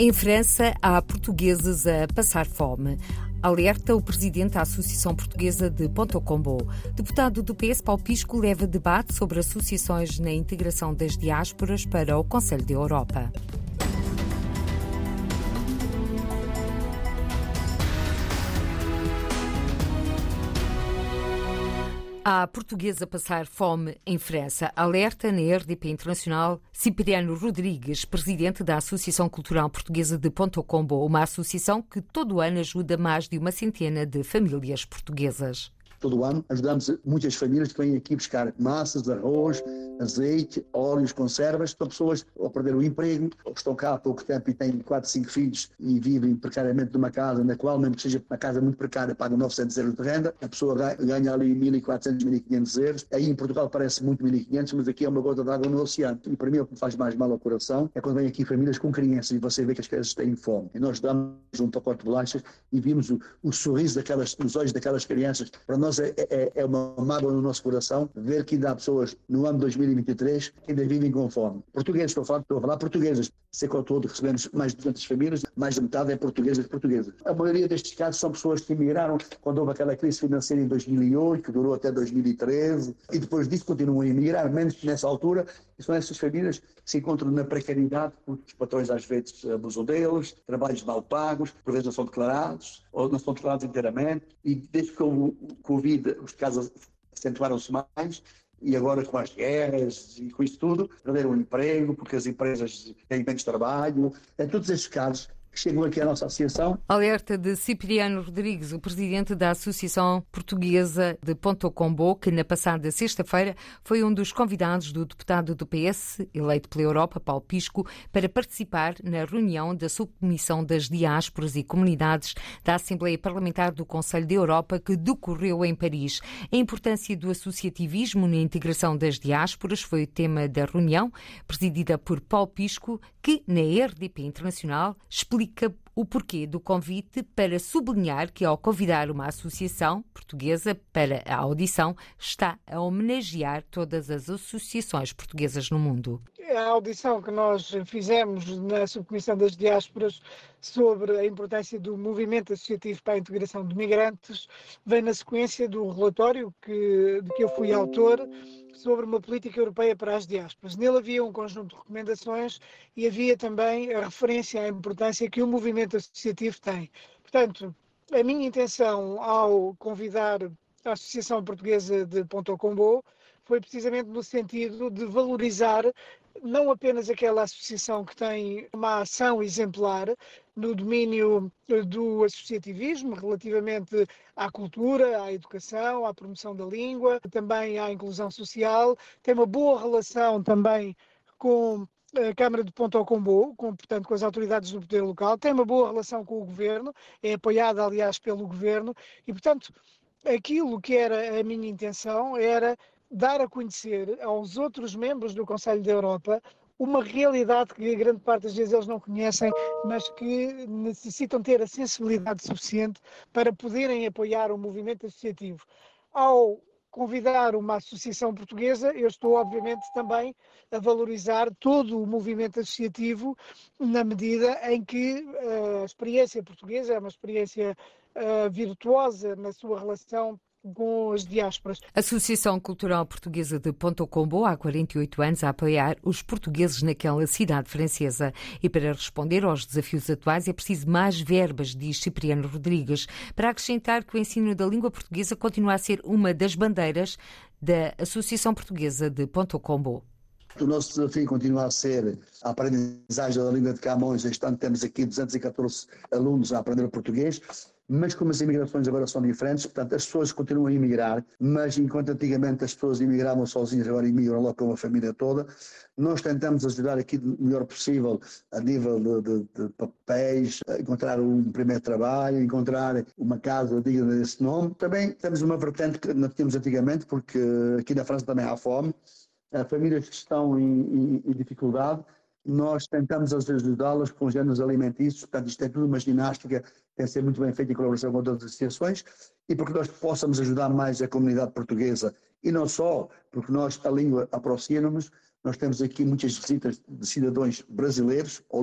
Em França, há portugueses a passar fome. Alerta o presidente da Associação Portuguesa de Ponto Combo. Deputado do PS, Paulo Pisco, leva debate sobre associações na integração das diásporas para o Conselho da Europa. A portuguesa passar fome em França. Alerta na RDP Internacional Cipriano Rodrigues, presidente da Associação Cultural Portuguesa de Ponto Combo, uma associação que todo ano ajuda mais de uma centena de famílias portuguesas todo ano. Ajudamos muitas famílias que vêm aqui buscar massas, arroz, azeite, óleos, conservas. São pessoas ou perderam o emprego, ou estão cá há pouco tempo e têm 4, 5 filhos e vivem precariamente numa casa na qual, mesmo que seja uma casa muito precária, pagam 900 euros de renda. A pessoa ganha ali 1.400, 1.500 euros. Aí em Portugal parece muito 1.500, mas aqui é uma gota de água no oceano. E para mim o que me faz mais mal ao coração é quando vêm aqui famílias com crianças e você vê que as crianças têm fome. E nós damos um pacote de bolachas e vimos o, o sorriso daquelas, nos olhos daquelas crianças. Para nós é, é, é uma mágoa no nosso coração ver que ainda há pessoas no ano 2023 que ainda vivem com fome. Portugueses, estou a falar, estou a falar. Sei que ao todo recebemos mais de 200 famílias, mais de metade é portuguesas portuguesas. A maioria destes casos são pessoas que emigraram quando houve aquela crise financeira em 2008, que durou até 2013, e depois disso continuam a emigrar, menos nessa altura, e são essas famílias que se encontram na precariedade, porque os patrões às vezes abusam deles, trabalhos mal pagos, por vezes não são declarados, ou não são declarados inteiramente, e desde que o Covid os casos acentuaram-se mais, e agora com as guerras e com isso tudo, perderam o emprego, porque as empresas têm menos trabalho. Em todos estes casos, que aqui à nossa associação. Alerta de Cipriano Rodrigues, o presidente da Associação Portuguesa de Ponto Combo, que na passada sexta-feira foi um dos convidados do deputado do PS, eleito pela Europa, Paulo Pisco, para participar na reunião da Subcomissão das Diásporas e Comunidades da Assembleia Parlamentar do Conselho da Europa, que decorreu em Paris. A importância do associativismo na integração das diásporas foi o tema da reunião, presidida por Paulo Pisco, que, na RDP Internacional, explica o porquê do convite para sublinhar que, ao convidar uma associação portuguesa para a audição, está a homenagear todas as associações portuguesas no mundo. A audição que nós fizemos na Subcomissão das Diásporas sobre a importância do movimento associativo para a integração de migrantes vem na sequência do relatório que, de que eu fui autor sobre uma política europeia para as diásporas. Nele havia um conjunto de recomendações e havia também a referência à importância que o movimento associativo tem. Portanto, a minha intenção ao convidar a Associação Portuguesa de Ponto Combo foi precisamente no sentido de valorizar não apenas aquela associação que tem uma ação exemplar no domínio do associativismo, relativamente à cultura, à educação, à promoção da língua, também à inclusão social, tem uma boa relação também com a Câmara de Ponto ao Combo, com, portanto, com as autoridades do poder local, tem uma boa relação com o governo, é apoiada, aliás, pelo governo, e, portanto, aquilo que era a minha intenção era dar a conhecer aos outros membros do Conselho da Europa uma realidade que grande parte das vezes eles não conhecem, mas que necessitam ter a sensibilidade suficiente para poderem apoiar o movimento associativo. Ao convidar uma associação portuguesa, eu estou obviamente também a valorizar todo o movimento associativo na medida em que uh, a experiência portuguesa é uma experiência uh, virtuosa na sua relação com as diásporas. Associação Cultural Portuguesa de Ponto Combo, há 48 anos, a apoiar os portugueses naquela cidade francesa. E para responder aos desafios atuais é preciso mais verbas, diz Cipriano Rodrigues, para acrescentar que o ensino da língua portuguesa continua a ser uma das bandeiras da Associação Portuguesa de Ponto Combo. O nosso desafio continua a ser a aprendizagem da língua de Camões. Este ano temos aqui 214 alunos a aprender português mas como as imigrações agora são diferentes, portanto, as pessoas continuam a emigrar, mas enquanto antigamente as pessoas imigravam sozinhas, agora imigram logo com a família toda, nós tentamos ajudar aqui o melhor possível a nível de, de, de papéis, encontrar um primeiro trabalho, encontrar uma casa digna desse nome. Também temos uma vertente que não tínhamos antigamente, porque aqui na França também há fome, famílias que estão em, em, em dificuldade, nós tentamos às vezes ajudá-las com géneros alimentícios, portanto isto é tudo uma ginástica tem de ser muito bem feita em colaboração com outras associações e porque nós possamos ajudar mais a comunidade portuguesa e não só, porque nós a língua aproxima-nos, Nós temos aqui muitas visitas de cidadãos brasileiros ou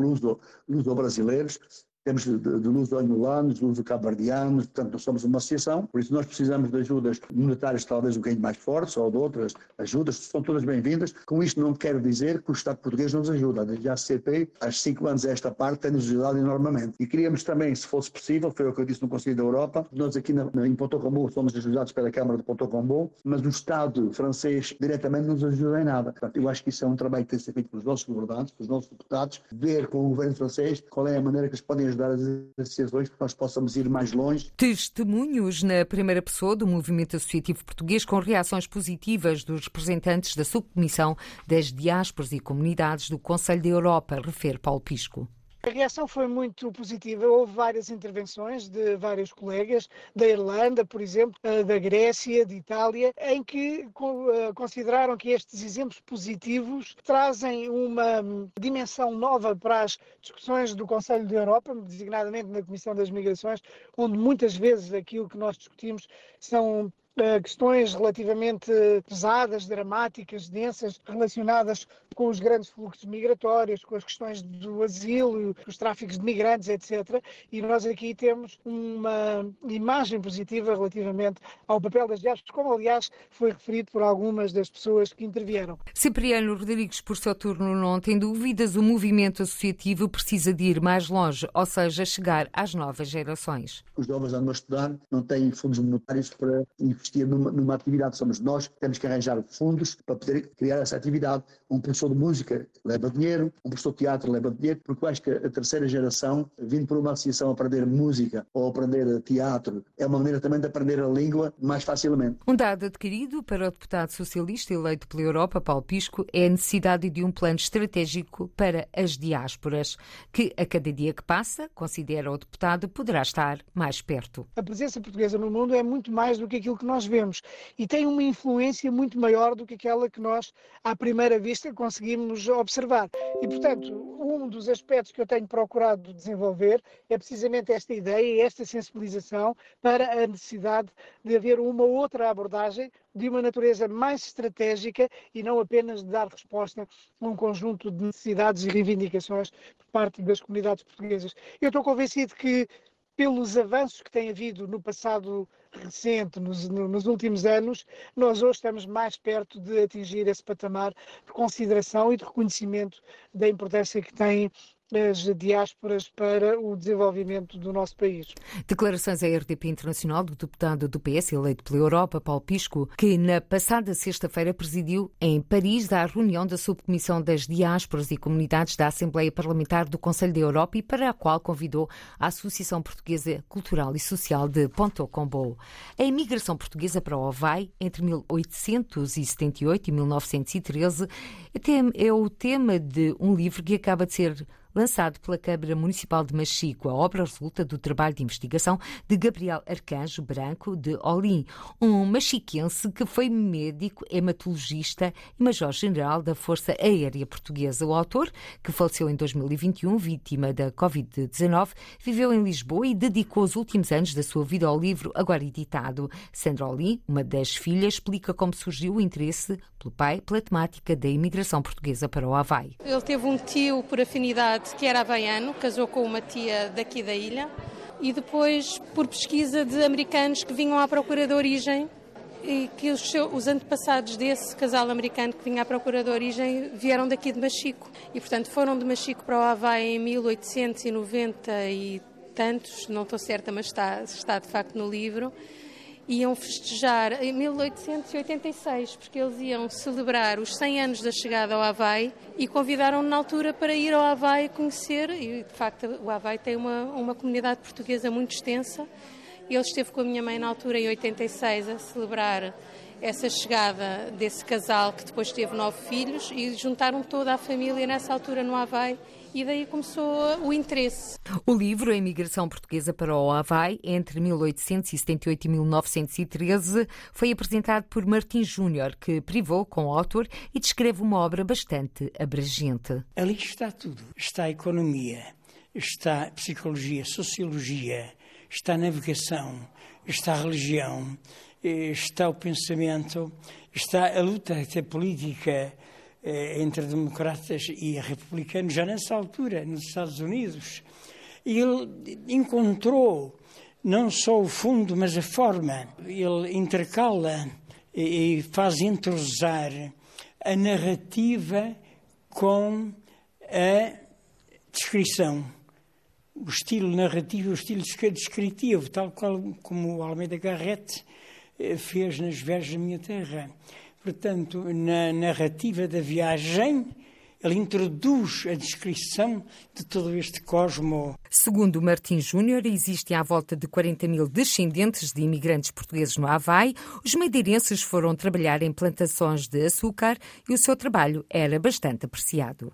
luso-brasileiros, temos de, de, de luso-angolanos, luso-cabardianos, portanto, nós somos uma associação, por isso nós precisamos de ajudas monetárias talvez um bocadinho mais fortes, ou de outras ajudas, são todas bem-vindas. Com isto não quero dizer que o Estado português nos ajuda, desde a CP, há cinco anos esta parte, tem-nos ajudado enormemente. E queríamos também, se fosse possível, foi o que eu disse no Conselho da Europa, nós aqui na, em Ponto Combo somos ajudados pela Câmara de Ponto Combo, mas o Estado francês diretamente nos ajuda em nada. Portanto, eu acho que isso é um trabalho que tem que ser feito pelos nossos governantes, pelos nossos deputados, ver com o governo francês qual é a maneira que eles podem ajudar as associações para que nós possamos ir mais longe. Testemunhos na primeira pessoa do movimento associativo português com reações positivas dos representantes da subcomissão das diásporas e comunidades do Conselho da Europa, refere Paulo Pisco. A reação foi muito positiva. Houve várias intervenções de vários colegas, da Irlanda, por exemplo, eh, da Grécia, de Itália, em que eh, consideraram que estes exemplos positivos trazem uma hum, dimensão nova para as discussões do Conselho da Europa, designadamente na Comissão das Migrações, onde muitas vezes aquilo que nós discutimos são questões relativamente pesadas, dramáticas, densas, relacionadas com os grandes fluxos migratórios, com as questões do asilo, os tráficos de migrantes, etc. E nós aqui temos uma imagem positiva relativamente ao papel das diásporas, como aliás foi referido por algumas das pessoas que intervieram. Cipriano Rodrigues, por seu turno, não tem dúvidas, o movimento associativo precisa de ir mais longe, ou seja, chegar às novas gerações. Os jovens andam a estudar, não têm fundos monetários para investir numa, numa atividade. Somos nós que temos que arranjar fundos para poder criar essa atividade. Um professor de música leva dinheiro, um professor de teatro leva dinheiro, porque eu acho que a terceira geração, vindo por uma associação a aprender música ou aprender teatro, é uma maneira também de aprender a língua mais facilmente. Um dado adquirido para o deputado socialista eleito pela Europa, Paulo Pisco, é a necessidade de um plano estratégico para as diásporas, que a cada dia que passa, considera o deputado, poderá estar mais perto. A presença portuguesa no mundo é muito mais do que aquilo que nós nós vemos e tem uma influência muito maior do que aquela que nós, à primeira vista, conseguimos observar. E, portanto, um dos aspectos que eu tenho procurado desenvolver é precisamente esta ideia, esta sensibilização para a necessidade de haver uma outra abordagem de uma natureza mais estratégica e não apenas de dar resposta a um conjunto de necessidades e reivindicações por parte das comunidades portuguesas. Eu estou convencido que pelos avanços que tem havido no passado recente, nos, nos, últimos anos, nós hoje estamos mais perto de atingir esse patamar de consideração e de reconhecimento da importância que tem as diásporas para o desenvolvimento do nosso país. Declarações à RDP Internacional do deputado do PS eleito pela Europa, Paulo Pisco, que na passada sexta-feira presidiu em Paris a reunião da Subcomissão das Diásporas e Comunidades da Assembleia Parlamentar do Conselho da Europa e para a qual convidou a Associação Portuguesa Cultural e Social de Ponto Combo. A imigração portuguesa para o Havaí entre 1878 e 1913 é o tema de um livro que acaba de ser lançado pela Câmara Municipal de Machico. A obra resulta do trabalho de investigação de Gabriel Arcanjo Branco de Olim, um machiquense que foi médico, hematologista e major-general da Força Aérea Portuguesa. O autor, que faleceu em 2021, vítima da Covid-19, viveu em Lisboa e dedicou os últimos anos da sua vida ao livro agora editado. Sandra Olim, uma das filhas, explica como surgiu o interesse pelo pai pela temática da imigração portuguesa para o Havaí. Ele teve um tio por afinidade que era havaiano, casou com uma tia daqui da ilha, e depois por pesquisa de americanos que vinham à procura de origem e que os, seus, os antepassados desse casal americano que vinha à procura de origem vieram daqui de Machico. E, portanto, foram de Machico para o Havaí em 1890 e tantos, não estou certa, mas está, está de facto no livro iam festejar em 1886, porque eles iam celebrar os 100 anos da chegada ao Havaí e convidaram-no na altura para ir ao Havaí conhecer. E de facto, o Havaí tem uma, uma comunidade portuguesa muito extensa. Ele esteve com a minha mãe na altura, em 86, a celebrar essa chegada desse casal que depois teve nove filhos e juntaram toda a família nessa altura no Havaí e daí começou o interesse. O livro A Imigração Portuguesa para o Havaí, entre 1878 e 1913, foi apresentado por Martim Júnior, que privou com o autor e descreve uma obra bastante abrangente. Ali está tudo. Está a economia, está a psicologia, sociologia, está a navegação, está a religião, está o pensamento, está a luta até política, eh, entre democratas e republicanos, já nessa altura, nos Estados Unidos. E ele encontrou não só o fundo, mas a forma. Ele intercala e faz entrosar a narrativa com a descrição. O estilo narrativo, o estilo descritivo, tal qual como o Almeida Garrett fez nas Verges da Minha Terra. Portanto, na narrativa da viagem, ele introduz a descrição de todo este cosmo. Segundo Martim Júnior, existem à volta de 40 mil descendentes de imigrantes portugueses no Havaí. Os madeirenses foram trabalhar em plantações de açúcar e o seu trabalho era bastante apreciado.